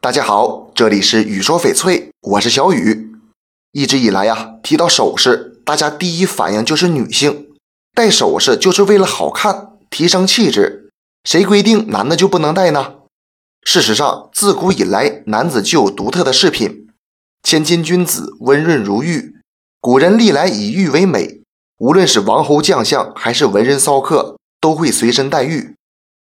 大家好，这里是雨说翡翠，我是小雨。一直以来呀，提到首饰，大家第一反应就是女性戴首饰就是为了好看，提升气质。谁规定男的就不能戴呢？事实上，自古以来，男子就有独特的饰品。千金君子，温润如玉。古人历来以玉为美，无论是王侯将相还是文人骚客，都会随身带玉。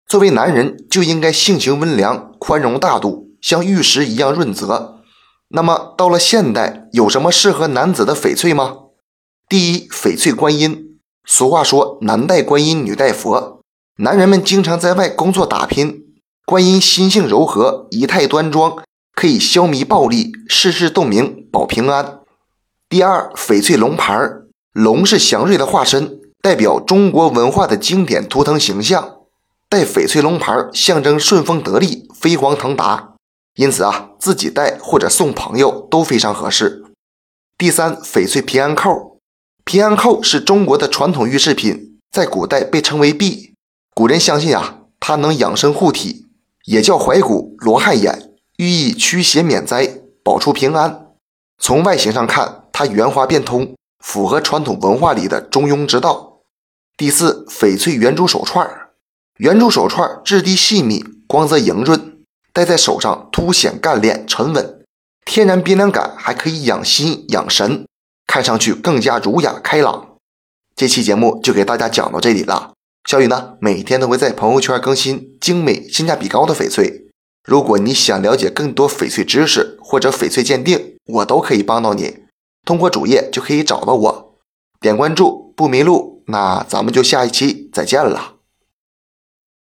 作为男人，就应该性情温良、宽容大度，像玉石一样润泽。那么，到了现代，有什么适合男子的翡翠吗？第一，翡翠观音。俗话说，男戴观音，女戴佛。男人们经常在外工作打拼，观音心性柔和，仪态端庄，可以消弭暴戾，世事洞明，保平安。第二，翡翠龙牌，龙是祥瑞的化身，代表中国文化的经典图腾形象。戴翡翠龙牌象征顺风得力、飞黄腾达，因此啊，自己戴或者送朋友都非常合适。第三，翡翠平安扣，平安扣是中国的传统玉饰品，在古代被称为璧。古人相信啊，它能养生护体，也叫怀古罗汉眼，寓意驱邪免灾、保出平安。从外形上看，它圆滑变通，符合传统文化里的中庸之道。第四，翡翠圆珠手串。圆珠手串质地细密，光泽莹润，戴在手上凸显干练沉稳，天然冰凉感还可以养心养神，看上去更加儒雅开朗。这期节目就给大家讲到这里了。小雨呢，每天都会在朋友圈更新精美、性价比高的翡翠。如果你想了解更多翡翠知识或者翡翠鉴定，我都可以帮到你。通过主页就可以找到我，点关注不迷路。那咱们就下一期再见了。